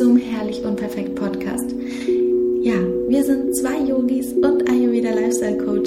zum Herrlich und Perfekt Podcast. Ja, wir sind zwei Yogis und Ayurveda Lifestyle Coaches,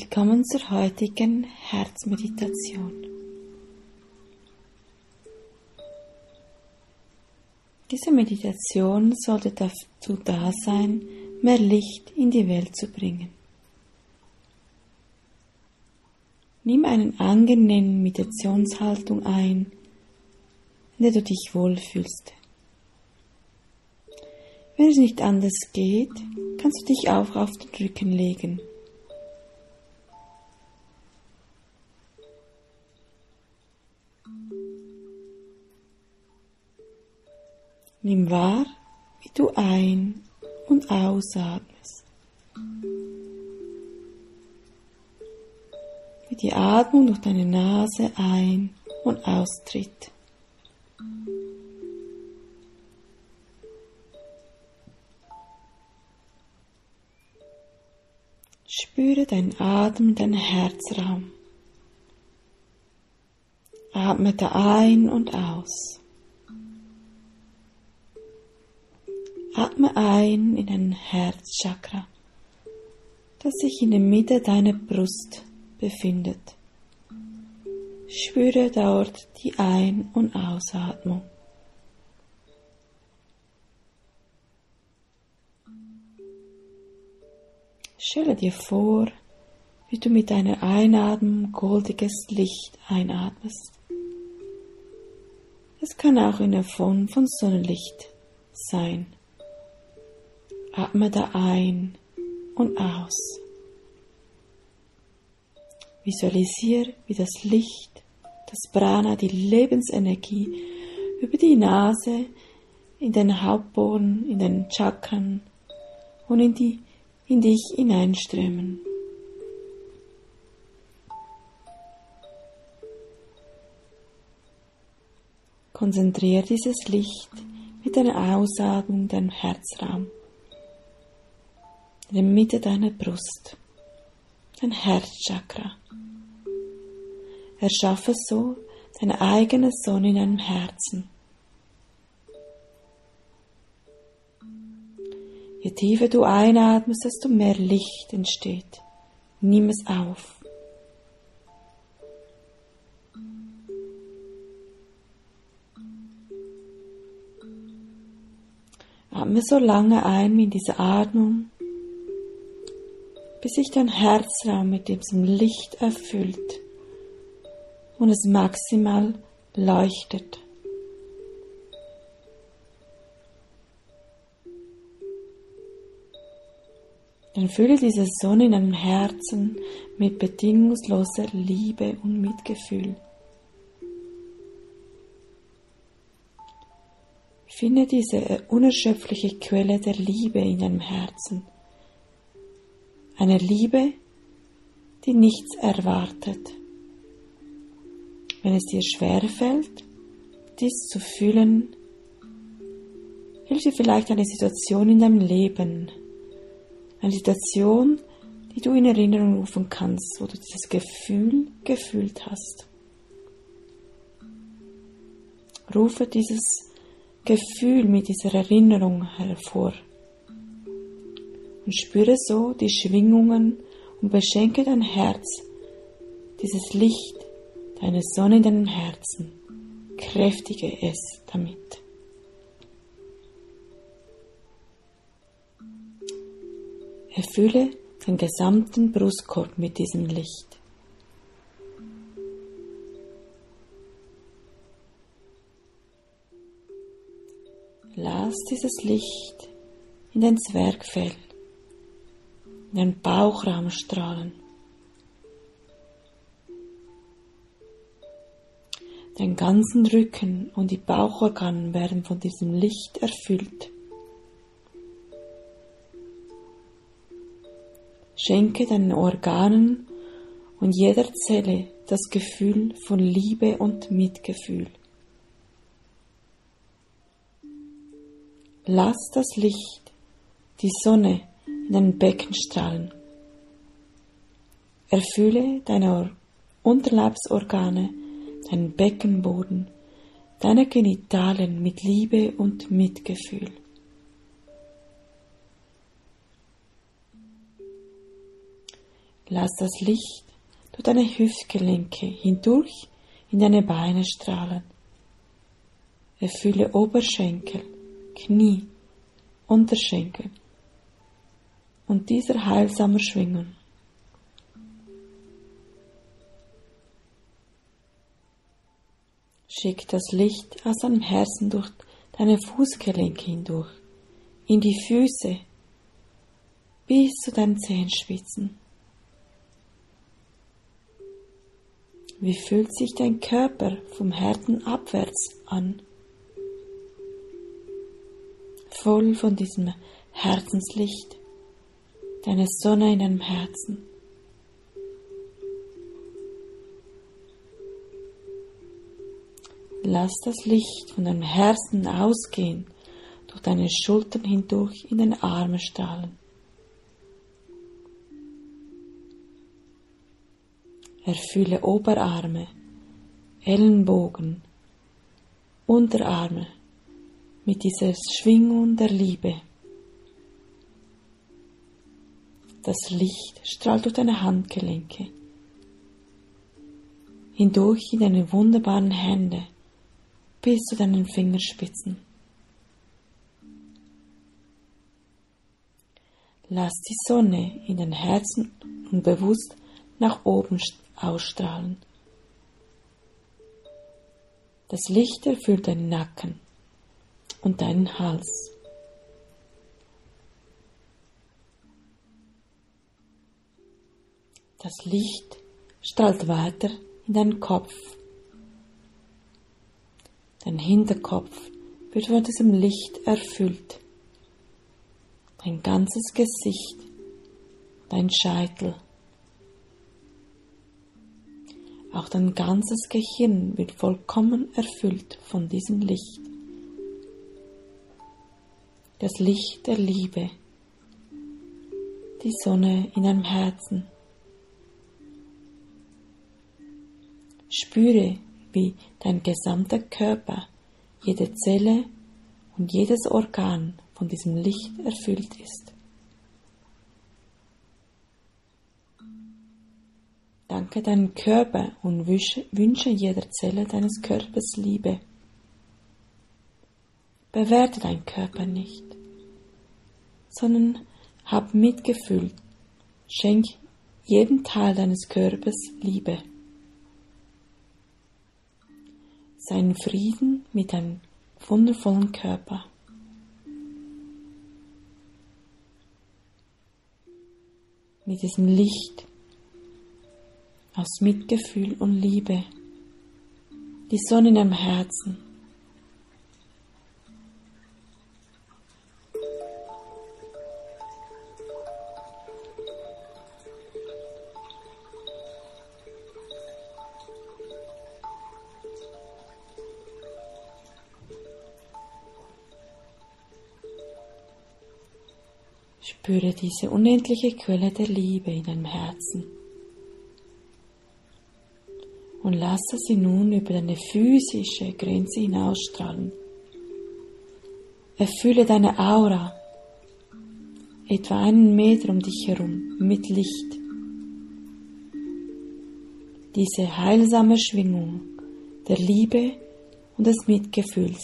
willkommen zur heutigen Herzmeditation. Diese Meditation sollte dazu da sein, mehr Licht in die Welt zu bringen. Nimm eine angenehme Meditationshaltung ein, in der du dich wohlfühlst. Wenn es nicht anders geht, kannst du dich auch auf den Rücken legen. Nimm wahr, wie du ein- und ausatmest. Wie die Atmung durch deine Nase ein- und austritt. Spüre deinen Atem in deinen Herzraum. Atme da ein und aus. Atme ein in dein Herzchakra, das sich in der Mitte deiner Brust befindet. Spüre dort die Ein- und Ausatmung. Stelle dir vor, wie du mit deiner Einatmung goldiges Licht einatmest. Es kann auch in der Form von Sonnenlicht sein. Atme da ein und aus. Visualisiere, wie das Licht, das Prana, die Lebensenergie über die Nase in den Hauptboden, in den Chakren und in die in dich hineinströmen. Konzentriere dieses Licht mit deiner Ausatmung in deinem Herzraum, in der Mitte deiner Brust, dein Herzchakra. Erschaffe so deine eigene Sonne in deinem Herzen. Je tiefer du einatmest, desto mehr Licht entsteht. Nimm es auf. Atme so lange ein in diese Atmung, bis sich dein Herzraum mit diesem Licht erfüllt und es maximal leuchtet. Dann fülle diese Sonne in deinem Herzen mit bedingungsloser Liebe und Mitgefühl. Finde diese unerschöpfliche Quelle der Liebe in deinem Herzen. Eine Liebe, die nichts erwartet. Wenn es dir schwerfällt, dies zu fühlen, hilft dir vielleicht eine Situation in deinem Leben, eine Situation, die du in Erinnerung rufen kannst, wo du dieses Gefühl gefühlt hast. Rufe dieses Gefühl mit dieser Erinnerung hervor und spüre so die Schwingungen und beschenke dein Herz, dieses Licht, deine Sonne in deinem Herzen. Kräftige es damit. Erfülle den gesamten Brustkorb mit diesem Licht. Lass dieses Licht in dein Zwergfell deinen Bauchraum strahlen. Dein ganzen Rücken und die Bauchorgane werden von diesem Licht erfüllt. Schenke deinen Organen und jeder Zelle das Gefühl von Liebe und Mitgefühl. Lass das Licht, die Sonne in dein Becken strahlen. Erfülle deine Unterleibsorgane, deinen Beckenboden, deine Genitalien mit Liebe und Mitgefühl. Lass das Licht durch deine Hüftgelenke hindurch in deine Beine strahlen. Erfülle Oberschenkel, Knie, Unterschenkel und dieser heilsamer Schwingung. Schick das Licht aus deinem Herzen durch deine Fußgelenke hindurch, in die Füße, bis zu deinen Zehenspitzen. Wie fühlt sich dein Körper vom Herzen abwärts an? Voll von diesem Herzenslicht, deine Sonne in deinem Herzen. Lass das Licht von deinem Herzen ausgehen, durch deine Schultern hindurch in deine Arme strahlen. Erfülle Oberarme, Ellenbogen, Unterarme mit dieser Schwingung der Liebe. Das Licht strahlt durch deine Handgelenke hindurch in deine wunderbaren Hände bis zu deinen Fingerspitzen. Lass die Sonne in dein Herzen und bewusst nach oben ausstrahlen. Das Licht erfüllt deinen Nacken und deinen Hals. Das Licht strahlt weiter in deinen Kopf. Dein Hinterkopf wird von diesem Licht erfüllt. Dein ganzes Gesicht, dein Scheitel, Auch dein ganzes Gehirn wird vollkommen erfüllt von diesem Licht. Das Licht der Liebe, die Sonne in deinem Herzen. Spüre, wie dein gesamter Körper, jede Zelle und jedes Organ von diesem Licht erfüllt ist. Danke deinem Körper und wünsche jeder Zelle deines Körpers Liebe. Bewerte deinen Körper nicht, sondern hab Mitgefühl. Schenk jedem Teil deines Körpers Liebe. Sei in Frieden mit deinem wundervollen Körper. Mit diesem Licht aus Mitgefühl und Liebe, die Sonne in deinem Herzen. Spüre diese unendliche Quelle der Liebe in deinem Herzen und lasse sie nun über deine physische Grenze hinausstrahlen. Erfülle deine Aura, etwa einen Meter um dich herum, mit Licht. Diese heilsame Schwingung der Liebe und des Mitgefühls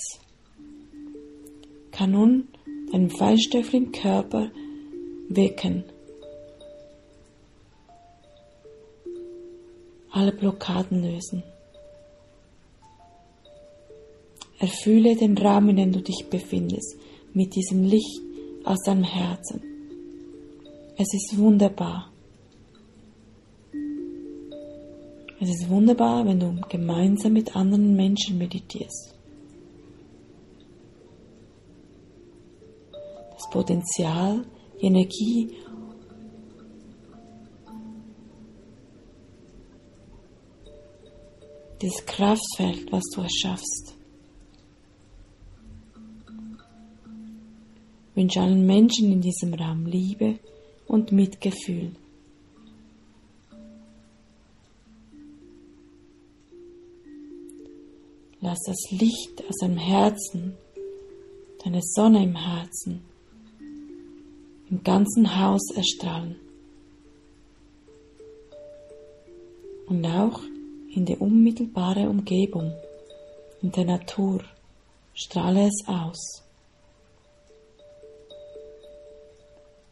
kann nun deinen feinstofflichen Körper wecken alle Blockaden lösen. Erfühle den Raum, in dem du dich befindest, mit diesem Licht aus deinem Herzen. Es ist wunderbar. Es ist wunderbar, wenn du gemeinsam mit anderen Menschen meditierst. Das Potenzial, Energie dieses Kraftfeld, was du erschaffst. Ich wünsche allen Menschen in diesem Raum Liebe und Mitgefühl. Lass das Licht aus deinem Herzen, deine Sonne im Herzen, im ganzen Haus erstrahlen. Und auch in die unmittelbare Umgebung, in der Natur, strahle es aus.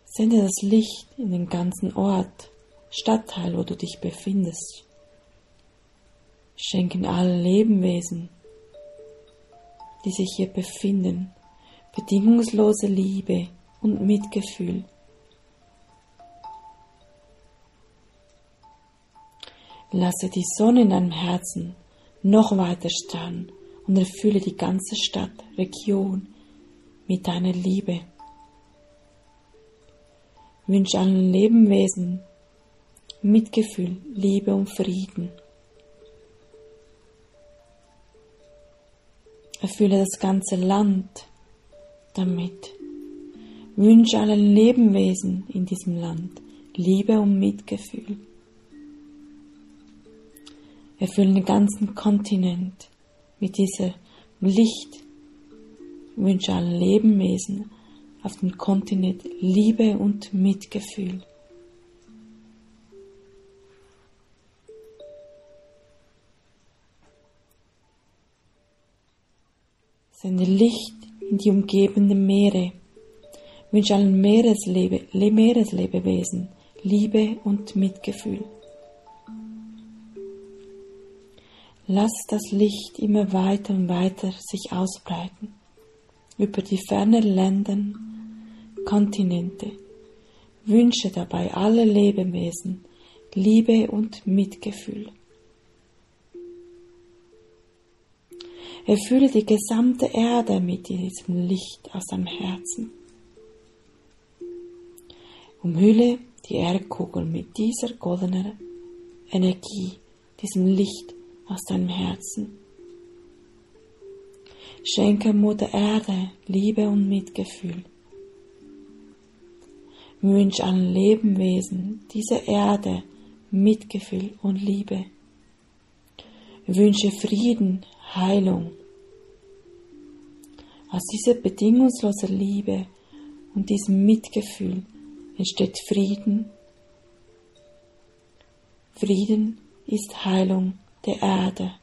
Sende das Licht in den ganzen Ort, Stadtteil, wo du dich befindest. Schenken alle Lebewesen, die sich hier befinden, bedingungslose Liebe und Mitgefühl. Lasse die Sonne in deinem Herzen noch weiter strahlen und erfülle die ganze Stadt, Region mit deiner Liebe. Wünsche allen Lebewesen Mitgefühl, Liebe und Frieden. Erfülle das ganze Land damit. Wünsche allen Lebewesen in diesem Land Liebe und Mitgefühl. Erfülle den ganzen Kontinent mit diesem Licht. Wünsche allen Lebewesen auf dem Kontinent Liebe und Mitgefühl. Sende Licht in die umgebenden Meere. Wünsche allen Meereslebe, Meereslebewesen Liebe und Mitgefühl. Lass das Licht immer weiter und weiter sich ausbreiten über die fernen Länder, Kontinente. Wünsche dabei alle Lebewesen Liebe und Mitgefühl. Erfülle die gesamte Erde mit diesem Licht aus deinem Herzen. Umhülle die Erdkugel mit dieser goldenen Energie, diesem Licht aus deinem Herzen. Schenke Mutter Erde Liebe und Mitgefühl. Wünsche allen Lebewesen dieser Erde Mitgefühl und Liebe. Wünsche Frieden, Heilung. Aus dieser bedingungslosen Liebe und diesem Mitgefühl entsteht Frieden. Frieden ist Heilung der Erde.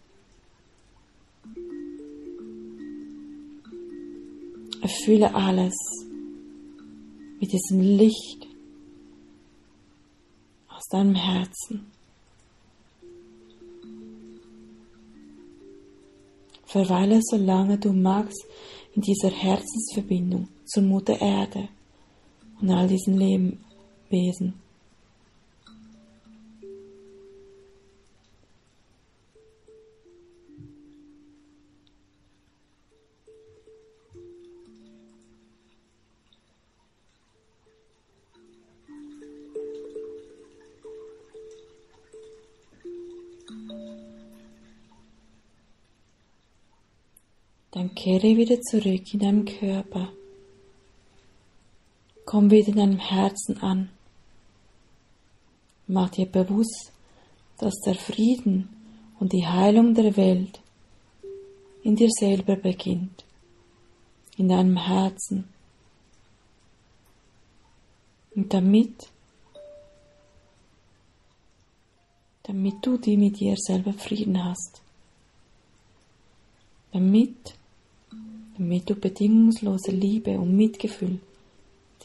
Erfülle alles mit diesem Licht aus deinem Herzen. Verweile solange du magst in dieser Herzensverbindung zur Mutter Erde und all diesen Lebewesen. Dann kehre wieder zurück in deinem Körper. Komm wieder in deinem Herzen an. Mach dir bewusst, dass der Frieden und die Heilung der Welt in dir selber beginnt, in deinem Herzen. Und damit, damit du die mit dir selber Frieden hast, damit damit du bedingungslose Liebe und Mitgefühl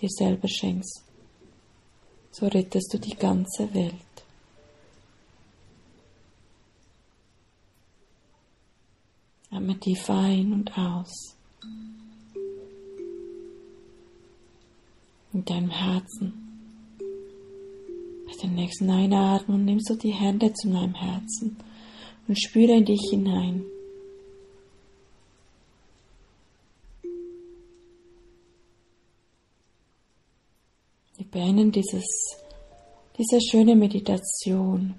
dir selber schenkst. So rettest du die ganze Welt. Atme tief ein und aus. in deinem Herzen. Bei der nächsten Einatmung nimmst du die Hände zu deinem Herzen und spüre in dich hinein. Wir beenden dieses, diese schöne Meditation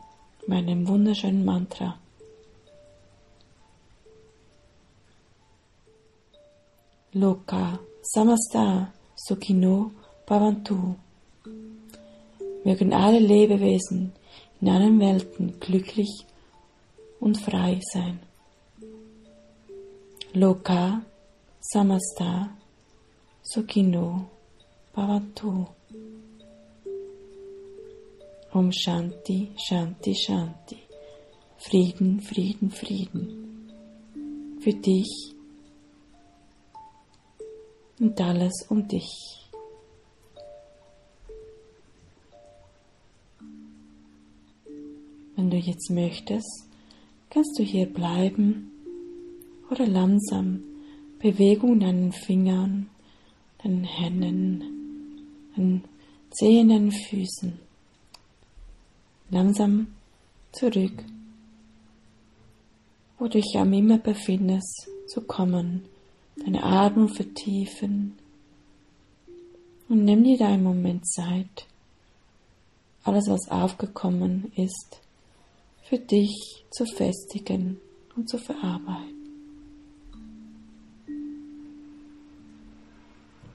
mit einem wunderschönen Mantra. Loka Samasta Sukhino Bhavantu. Mögen alle Lebewesen in allen Welten glücklich und frei sein. Loka Samasta Sukhino Bhavantu. Om Shanti, Shanti, Shanti. Frieden, Frieden, Frieden. Für dich und alles um dich. Wenn du jetzt möchtest, kannst du hier bleiben oder langsam Bewegung in deinen Fingern, deinen Händen, deinen Zehen, deinen Füßen. Langsam zurück, wo du dich am immer befindest, zu kommen deine Atmung vertiefen und nimm dir da einen Moment Zeit, alles was aufgekommen ist, für dich zu festigen und zu verarbeiten.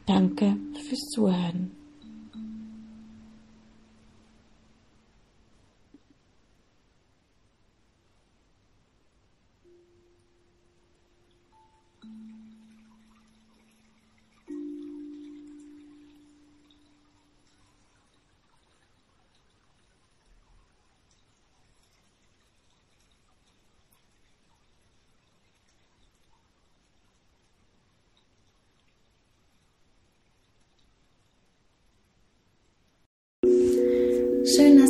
Danke fürs Zuhören.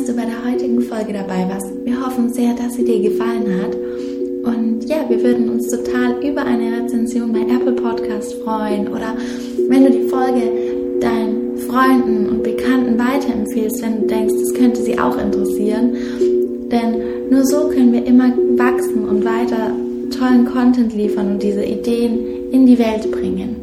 Dass du bei der heutigen Folge dabei warst. Wir hoffen sehr, dass sie dir gefallen hat. Und ja, wir würden uns total über eine Rezension bei Apple Podcast freuen oder wenn du die Folge deinen Freunden und Bekannten weiterempfehlst, wenn du denkst, das könnte sie auch interessieren. Denn nur so können wir immer wachsen und weiter tollen Content liefern und diese Ideen in die Welt bringen.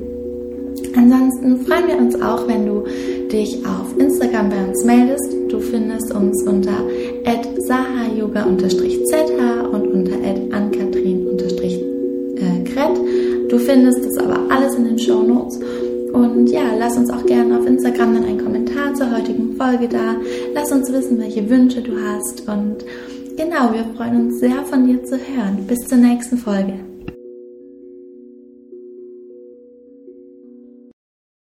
Ansonsten freuen wir uns auch, wenn du dich auf Instagram bei uns meldest. Du findest uns unter sahayoga-zh und unter ankatrin-kret. Du findest das aber alles in den Show Notes. Und ja, lass uns auch gerne auf Instagram dann einen Kommentar zur heutigen Folge da. Lass uns wissen, welche Wünsche du hast. Und genau, wir freuen uns sehr von dir zu hören. Bis zur nächsten Folge.